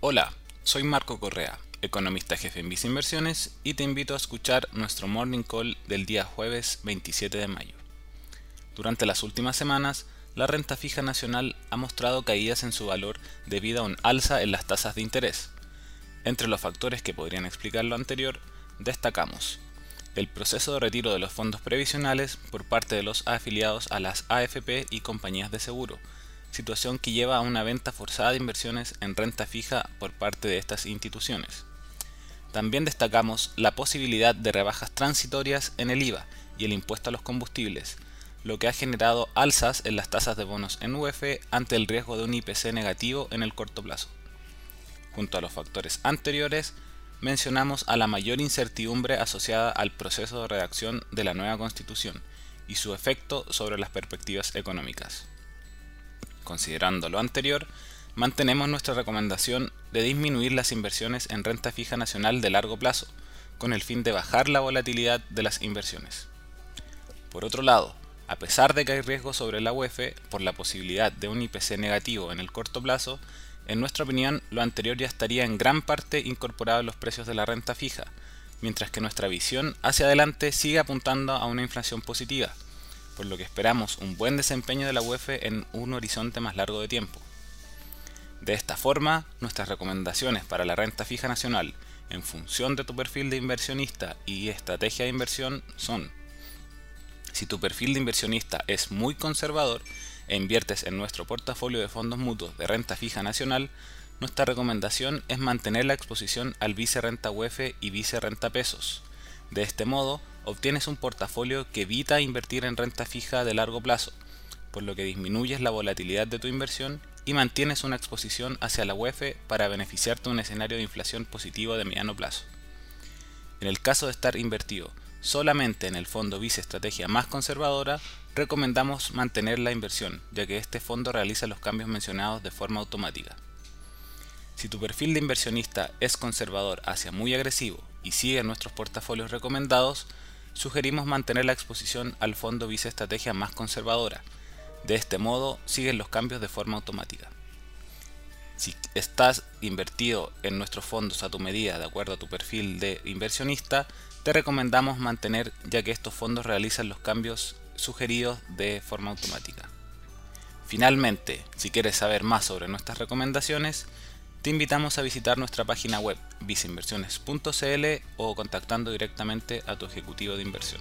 Hola, soy Marco Correa, economista jefe en Visa Inversiones y te invito a escuchar nuestro Morning Call del día jueves 27 de mayo. Durante las últimas semanas, la renta fija nacional ha mostrado caídas en su valor debido a un alza en las tasas de interés. Entre los factores que podrían explicar lo anterior, destacamos el proceso de retiro de los fondos previsionales por parte de los afiliados a las AFP y compañías de seguro, situación que lleva a una venta forzada de inversiones en renta fija por parte de estas instituciones. También destacamos la posibilidad de rebajas transitorias en el IVA y el impuesto a los combustibles, lo que ha generado alzas en las tasas de bonos en UF ante el riesgo de un IPC negativo en el corto plazo. Junto a los factores anteriores, mencionamos a la mayor incertidumbre asociada al proceso de redacción de la nueva constitución y su efecto sobre las perspectivas económicas. Considerando lo anterior, mantenemos nuestra recomendación de disminuir las inversiones en renta fija nacional de largo plazo, con el fin de bajar la volatilidad de las inversiones. Por otro lado, a pesar de que hay riesgo sobre la UEF por la posibilidad de un IPC negativo en el corto plazo, en nuestra opinión lo anterior ya estaría en gran parte incorporado en los precios de la renta fija, mientras que nuestra visión hacia adelante sigue apuntando a una inflación positiva, por lo que esperamos un buen desempeño de la UEF en un horizonte más largo de tiempo. De esta forma, nuestras recomendaciones para la renta fija nacional en función de tu perfil de inversionista y estrategia de inversión son si tu perfil de inversionista es muy conservador e inviertes en nuestro portafolio de fondos mutuos de renta fija nacional, nuestra recomendación es mantener la exposición al vice renta UEF y vice renta pesos. De este modo, obtienes un portafolio que evita invertir en renta fija de largo plazo, por lo que disminuyes la volatilidad de tu inversión y mantienes una exposición hacia la UEF para beneficiarte de un escenario de inflación positivo de mediano plazo. En el caso de estar invertido solamente en el fondo Vice Estrategia más conservadora, recomendamos mantener la inversión, ya que este fondo realiza los cambios mencionados de forma automática. Si tu perfil de inversionista es conservador hacia muy agresivo y sigue nuestros portafolios recomendados, sugerimos mantener la exposición al fondo Vice Estrategia más conservadora. De este modo, siguen los cambios de forma automática. Si estás invertido en nuestros fondos a tu medida de acuerdo a tu perfil de inversionista, te recomendamos mantener ya que estos fondos realizan los cambios sugeridos de forma automática. Finalmente, si quieres saber más sobre nuestras recomendaciones, te invitamos a visitar nuestra página web viceinversiones.cl o contactando directamente a tu ejecutivo de inversión.